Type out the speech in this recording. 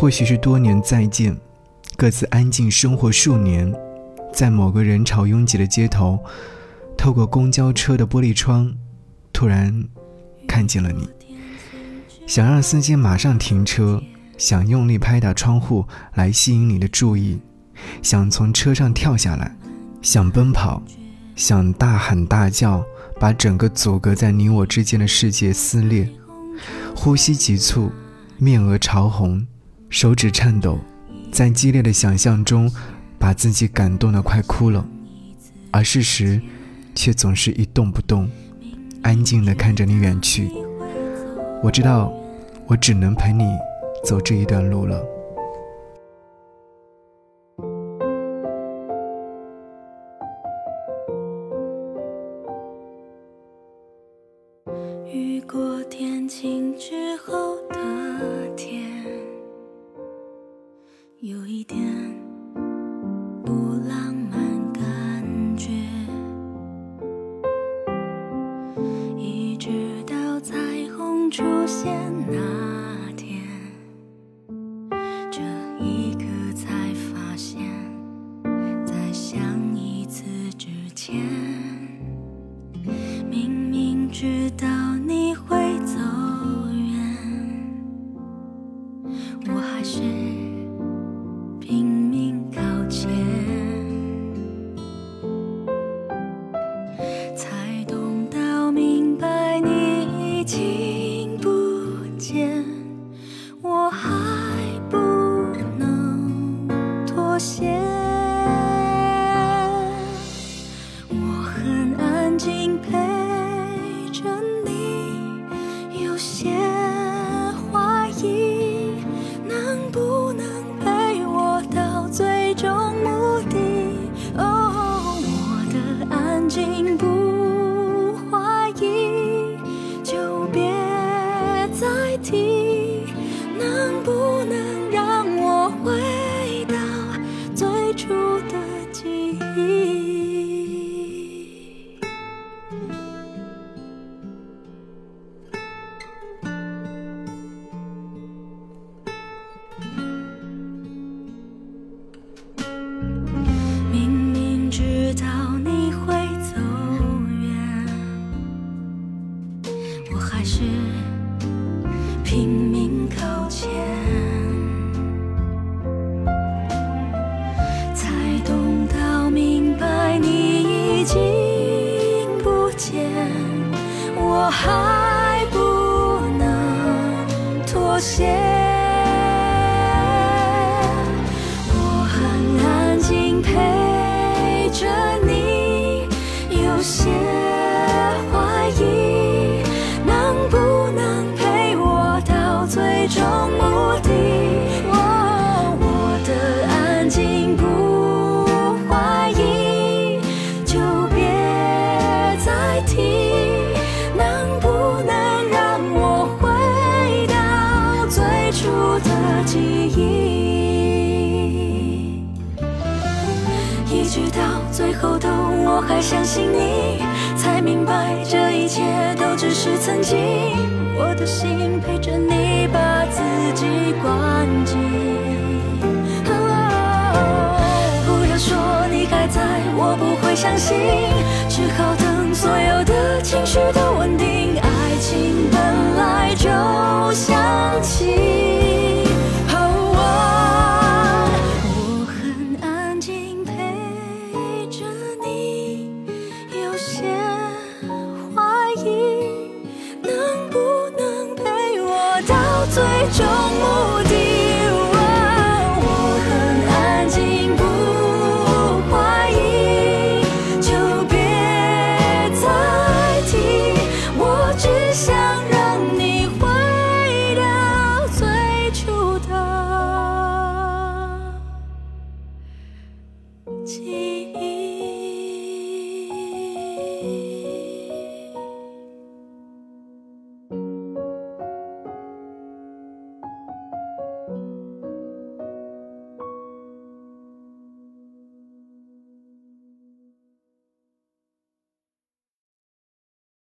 或许是多年再见，各自安静生活数年，在某个人潮拥挤的街头，透过公交车的玻璃窗，突然看见了你。想让司机马上停车，想用力拍打窗户来吸引你的注意，想从车上跳下来，想奔跑，想大喊大叫，把整个阻隔在你我之间的世界撕裂。呼吸急促，面额潮红，手指颤抖，在激烈的想象中，把自己感动得快哭了，而事实却总是一动不动，安静地看着你远去。我知道。我只能陪你走这一段路了。雨过天晴之后的天，有一点不浪漫感觉一直到彩虹出现那天这一刻才发现再想一次之前明明知道你会走远我还是线。我很安静陪着你，有些怀疑能不能陪我到最终目的。哦，我的安静不。间，我还不能妥协，我很安静陪着你，有些怀疑能不能陪我到最终？直到最后都我还相信你才明白这一切都只是曾经我的心陪着你把自己关紧不要说你还在我不会相信只好等所有的情绪都稳定爱情本来就想起。静